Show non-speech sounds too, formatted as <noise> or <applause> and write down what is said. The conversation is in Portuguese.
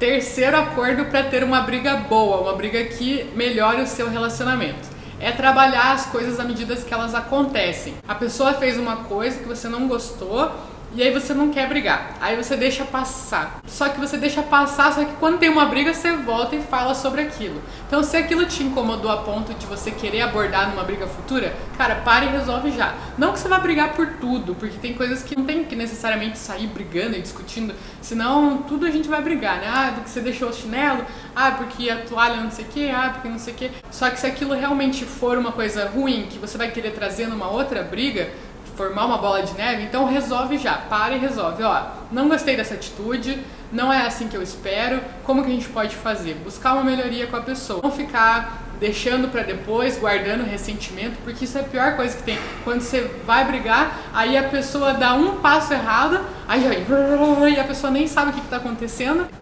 Terceiro acordo para ter uma briga boa, uma briga que melhore o seu relacionamento. É trabalhar as coisas à medida que elas acontecem. A pessoa fez uma coisa que você não gostou, e aí você não quer brigar. Aí você deixa passar. Só que você deixa passar, só que quando tem uma briga você volta e fala sobre aquilo. Então se aquilo te incomodou a ponto de você querer abordar numa briga futura, cara, para e resolve já. Não que você vá brigar por tudo, porque tem coisas que não tem que necessariamente sair brigando e discutindo, senão tudo a gente vai brigar, né? Ah, porque você deixou o chinelo, ah, porque a toalha não sei o que, ah, porque não sei o que. Só que se aquilo realmente for uma coisa ruim que você vai querer trazer numa outra briga, formar uma bola de neve, então resolve já, para e resolve. Ó, não gostei dessa atitude, não é assim que eu espero, como que a gente pode fazer? Buscar uma melhoria com a pessoa. Não ficar deixando para depois, guardando ressentimento, porque isso é a pior coisa que tem. Quando você vai brigar, aí a pessoa dá um passo errado, aí já <laughs> e a pessoa nem sabe o que está acontecendo.